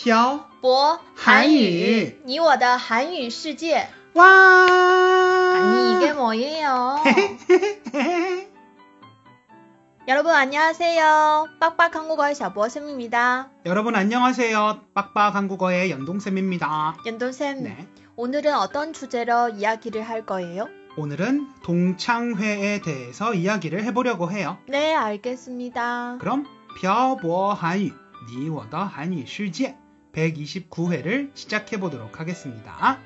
漂博韩语你我的韩语世界 와. 아니 이게 뭐예요? 여러분 안녕하세요. 빡빡 한국어의 샤보쌤입니다. 여러분 안녕하세요. 빡빡 한국어의 연동쌤입니다. 연돈쌤, 네. 오늘은 어떤 주제로 이야기를 할 거예요? 오늘은 동창회에 대해서 이야기를 해보려고 해요. 네, 알겠습니다. 그럼 漂泊韩语你我的韩语世界 129회를 시작해 보도록 하겠습니다.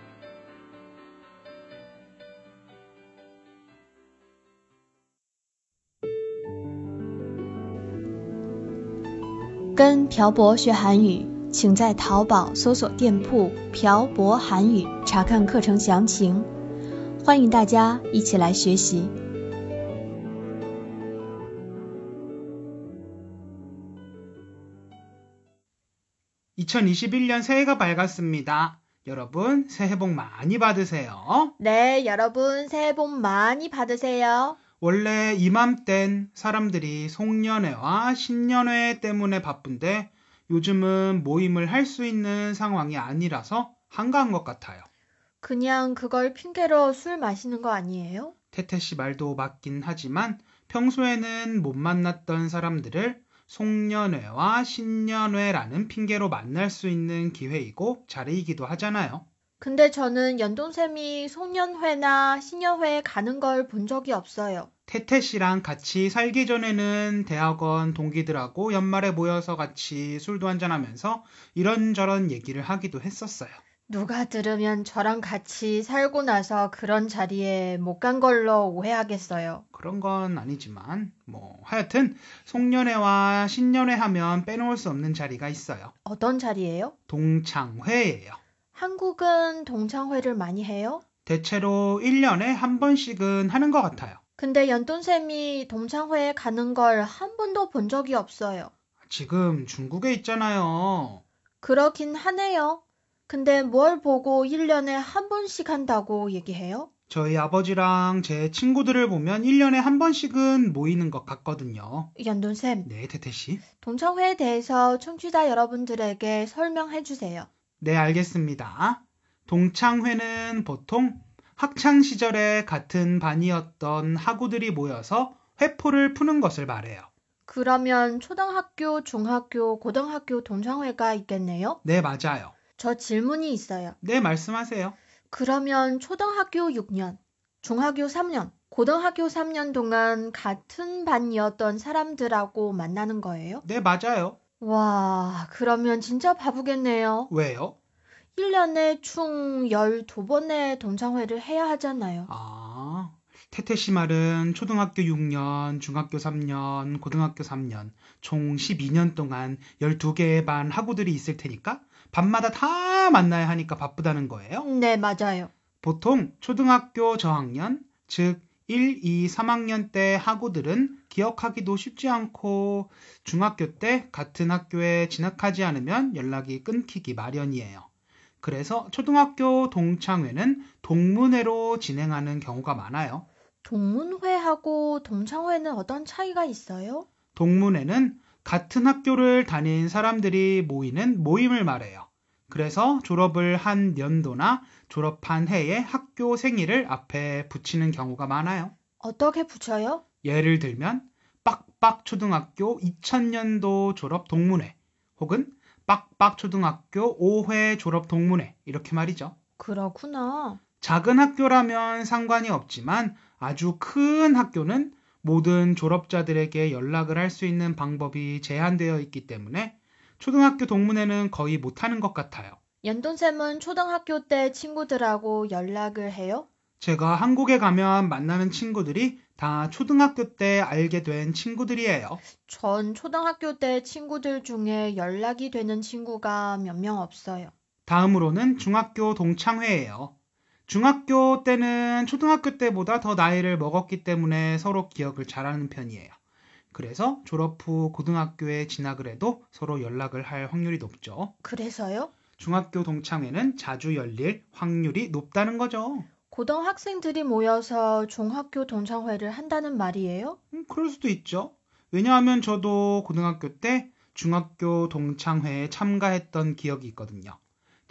跟朴博学韩语，请在淘宝搜索店铺“朴博韩语”查看课程详情。欢迎大家一起来学习。 2021년 새해가 밝았습니다. 여러분 새해 복 많이 받으세요. 네, 여러분 새해 복 많이 받으세요. 원래 이맘땐 사람들이 송년회와 신년회 때문에 바쁜데 요즘은 모임을 할 수 있는 상황이 아니라서 한가한 것 같아요. 그냥 그걸 핑계로 술 마시는 거 아니에요? 태태 씨 말도 맞긴 하지만 평소에는 못 만났던 사람들을 송년회와 신년회라는 핑계로 만날 수 있는 기회이고 자리이기도 하잖아요. 근데 저는 연돈쌤이 송년회나 신년회에 가는 걸 본 적이 없어요. 태태 씨랑 같이 살기 전에는 대학원 동기들하고 연말에 모여서 같이 술도 한잔하면서 이런저런 얘기를 하기도 했었어요. 누가 들으면 저랑 같이 살고 나서 그런 자리에 못 간 걸로 오해하겠어요. 그런 건 아니지만 뭐 하여튼 송년회와 신년회 하면 빼놓을 수 없는 자리가 있어요. 어떤 자리예요? 동창회예요. 한국은 동창회를 많이 해요? 대체로 1년에 한 번씩은 하는 것 같아요. 근데 연돈쌤이 동창회에 가는 걸 한 번도 본 적이 없어요. 지금 중국에 있잖아요. 그렇긴 하네요. 근데 뭘 보고 1년에 한 번씩 한다고 얘기해요? 저희 아버지랑 제 친구들을 보면 1년에 한 번씩은 모이는 것 같거든요. 연돈쌤, 네, 태태 씨. 동창회에 대해서 청취자 여러분들에게 설명해 주세요. 네, 알겠습니다. 동창회는 보통 학창 시절에 같은 반이었던 학우들이 모여서 회포를 푸는 것을 말해요. 그러면 초등학교, 중학교, 고등학교 동창회가 있겠네요? 네, 맞아요. 저 질문이 있어요. 네, 말씀하세요. 그러면 초등학교 6년, 중학교 3년, 고등학교 3년 동안 같은 반이었던 사람들하고 만나는 거예요? 네, 맞아요. 와, 그러면 진짜 바보겠네요. 왜요? 1년에 총 12번의 동창회를 해야 하잖아요. 아, 태태 씨 말은 초등학교 6년, 중학교 3년, 고등학교 3년, 총 12년 동안 12개의 반 학우들이 있을 테니까 밤마다 다 만나야 하니까 바쁘다는 거예요. 네, 맞아요. 보통 초등학교 저학년, 즉 1, 2, 3학년 때 학우들은 기억하기도 쉽지 않고 중학교 때 같은 학교에 진학하지 않으면 연락이 끊기기 마련이에요. 그래서 초등학교 동창회는 동문회로 진행하는 경우가 많아요. 동문회하고 동창회는 어떤 차이가 있어요? 동문회는 같은 학교를 다닌 사람들이 모이는 모임을 말해요. 그래서 졸업을 한 연도나 졸업한 해에 학교 생일을 앞에 붙이는 경우가 많아요. 어떻게 붙여요? 예를 들면 빡빡 초등학교 2000년도 졸업 동문회 혹은 빡빡 초등학교 5회 졸업 동문회 이렇게 말이죠. 그렇구나. 작은 학교라면 상관이 없지만 아주 큰 학교는 모든 졸업자들에게 연락을 할 수 있는 방법이 제한되어 있기 때문에 초등학교 동문회는 거의 못하는 것 같아요. 연돈쌤은 초등학교 때 친구들하고 연락을 해요? 제가 한국에 가면 만나는 친구들이 다 초등학교 때 알게 된 친구들이에요. 전 초등학교 때 친구들 중에 연락이 되는 친구가 몇 명 없어요. 다음으로는 중학교 동창회예요. 중학교 때는 초등학교 때보다 더 나이를 먹었기 때문에 서로 기억을 잘하는 편이에요. 그래서 졸업 후 고등학교에 진학을 해도 서로 연락을 할 확률이 높죠. 그래서요? 중학교 동창회는 자주 열릴 확률이 높다는 거죠. 고등학생들이 모여서 중학교 동창회를 한다는 말이에요? 음, 그럴 수도 있죠. 왜냐하면 저도 고등학교 때 중학교 동창회에 참가했던 기억이 있거든요.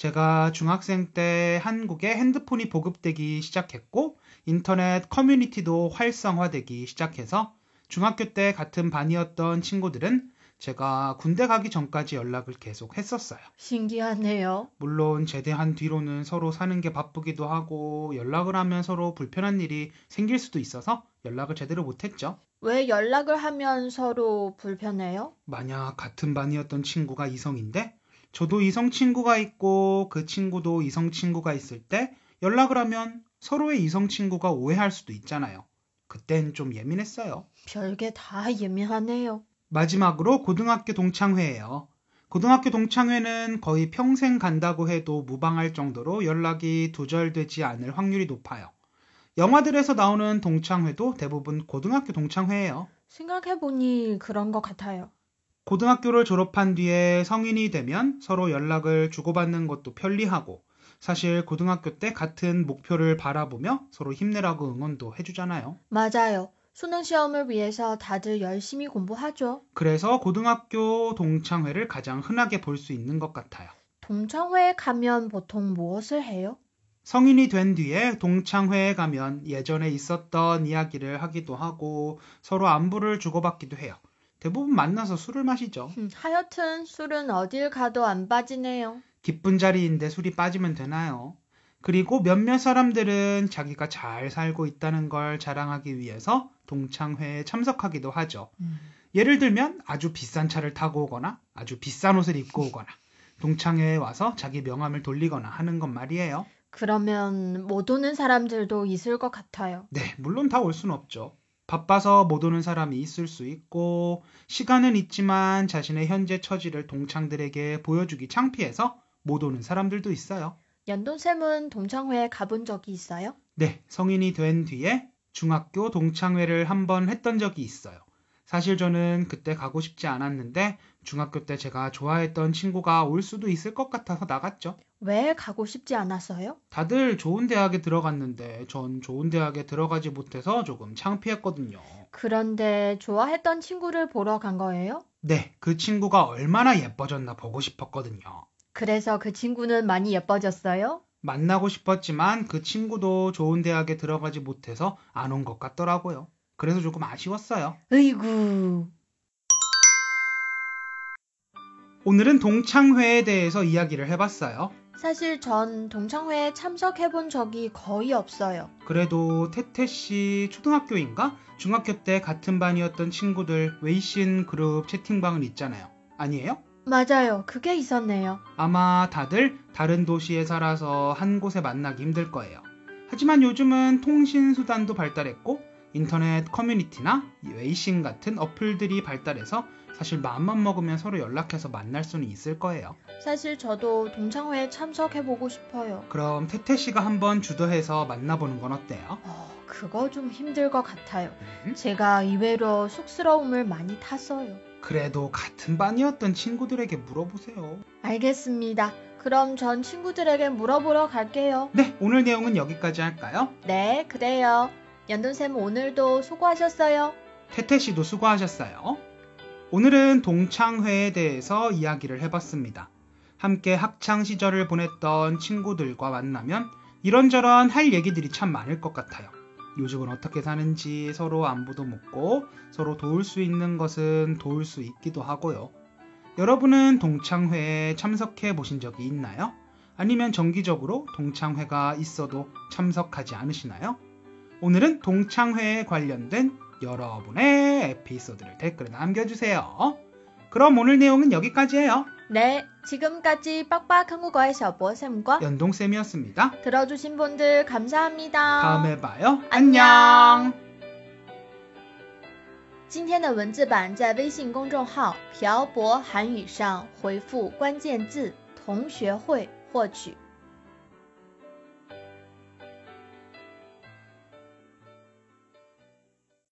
제가 중학생 때 한국에 핸드폰이 보급되기 시작했고 인터넷 커뮤니티도 활성화되기 시작해서 중학교 때 같은 반이었던 친구들은 제가 군대 가기 전까지 연락을 계속 했었어요. 신기하네요. 물론 제대한 뒤로는 서로 사는 게 바쁘기도 하고 연락을 하면 서로 불편한 일이 생길 수도 있어서 연락을 제대로 못했죠. 왜 연락을 하면 서로 불편해요? 만약 같은 반이었던 친구가 이성인데 저도 이성 친구가 있고 그 친구도 이성 친구가 있을 때 연락을 하면 서로의 이성 친구가 오해할 수도 있잖아요. 그땐 좀 예민했어요. 별게 다 예민하네요. 마지막으로 고등학교 동창회예요. 고등학교 동창회는 거의 평생 간다고 해도 무방할 정도로 연락이 두절되지 않을 확률이 높아요. 영화들에서 나오는 동창회도 대부분 고등학교 동창회예요. 생각해보니 그런 것 같아요. 고등학교를 졸업한 뒤에 성인이 되면 서로 연락을 주고받는 것도 편리하고 사실 고등학교 때 같은 목표를 바라보며 서로 힘내라고 응원도 해주잖아요. 맞아요. 수능 시험을 위해서 다들 열심히 공부하죠. 그래서 고등학교 동창회를 가장 흔하게 볼 수 있는 것 같아요. 동창회에 가면 보통 무엇을 해요? 성인이 된 뒤에 동창회에 가면 예전에 있었던 이야기를 하기도 하고 서로 안부를 주고받기도 해요. 대부분 만나서 술을 마시죠. 음, 하여튼 술은 어딜 가도 안 빠지네요. 기쁜 자리인데 술이 빠지면 되나요? 그리고 몇몇 사람들은 자기가 잘 살고 있다는 걸 자랑하기 위해서 동창회에 참석하기도 하죠. 음. 예를 들면 아주 비싼 차를 타고 오거나 아주 비싼 옷을 입고 오거나 동창회에 와서 자기 명함을 돌리거나 하는 것 말이에요. 그러면 못 오는 사람들도 있을 것 같아요. 네, 물론 다 올 수는 없죠. 바빠서 못 오는 사람이 있을 수 있고 시간은 있지만 자신의 현재 처지를 동창들에게 보여주기 창피해서 못 오는 사람들도 있어요. 연돈쌤은 동창회에 가본 적이 있어요? 네, 성인이 된 뒤에 중학교 동창회를 한 번 했던 적이 있어요. 사실 저는 그때 가고 싶지 않았는데 중학교 때 제가 좋아했던 친구가 올 수도 있을 것 같아서 나갔죠. 왜 가고 싶지 않았어요? 다들 좋은 대학에 들어갔는데 전 좋은 대학에 들어가지 못해서 조금 창피했거든요. 그런데 좋아했던 친구를 보러 간 거예요? 네, 그 친구가 얼마나 예뻐졌나 보고 싶었거든요. 그래서 그 친구는 많이 예뻐졌어요? 만나고 싶었지만 그 친구도 좋은 대학에 들어가지 못해서 안 온 것 같더라고요. 그래서 조금 아쉬웠어요. 으이구. 오늘은 동창회에 대해서 이야기를 해봤어요. 사실 전 동창회에 참석해 본 적이 거의 없어요. 그래도 태태 씨 초등학교인가? 중학교 때 같은 반이었던 친구들 웨이신 그룹 채팅방은 있잖아요. 아니에요? 맞아요. 그게 있었네요. 아마 다들 다른 도시에 살아서 한 곳에 만나기 힘들 거예요. 하지만 요즘은 통신 수단도 발달했고 인터넷 커뮤니티나 웨이신 같은 어플들이 발달해서 사실 마음만 먹으면 서로 연락해서 만날 수는 있을 거예요. 사실 저도 동창회에 참석해 보고 싶어요. 그럼 태태 씨가 한번 주도해서 만나보는 건 어때요? 어, 그거 좀 힘들 것 같아요. 음? 제가 의외로 쑥스러움을 많이 탔어요. 그래도 같은 반이었던 친구들에게 물어보세요. 알겠습니다. 그럼 전 친구들에게 물어보러 갈게요. 네, 오늘 내용은 여기까지 할까요? 네, 그래요. 연돈쌤 오늘도 수고하셨어요. 태태 씨도 수고하셨어요. 오늘은 동창회에 대해서 이야기를 해봤습니다. 함께 학창 시절을 보냈던 친구들과 만나면 이런저런 할 얘기들이 참 많을 것 같아요. 요즘은 어떻게 사는지 서로 안부도 묻고 서로 도울 수 있는 것은 도울 수 있기도 하고요. 여러분은 동창회에 참석해 보신 적이 있나요? 아니면 정기적으로 동창회가 있어도 참석하지 않으시나요? 오늘은 동창회에 관련된 여러분의 에피소드를 댓글에 남겨주세요. 그럼 오늘 내용은 여기까지예요. 네, 지금까지 빡빡 한국어의 셔보쌤과 연동쌤이었습니다. 들어주신 분들 감사합니다. 다음에 봐요. 안녕. 안녕. 今天的文字版在微信公众号“漂泊韩语”上回复关键字“同学会”获取。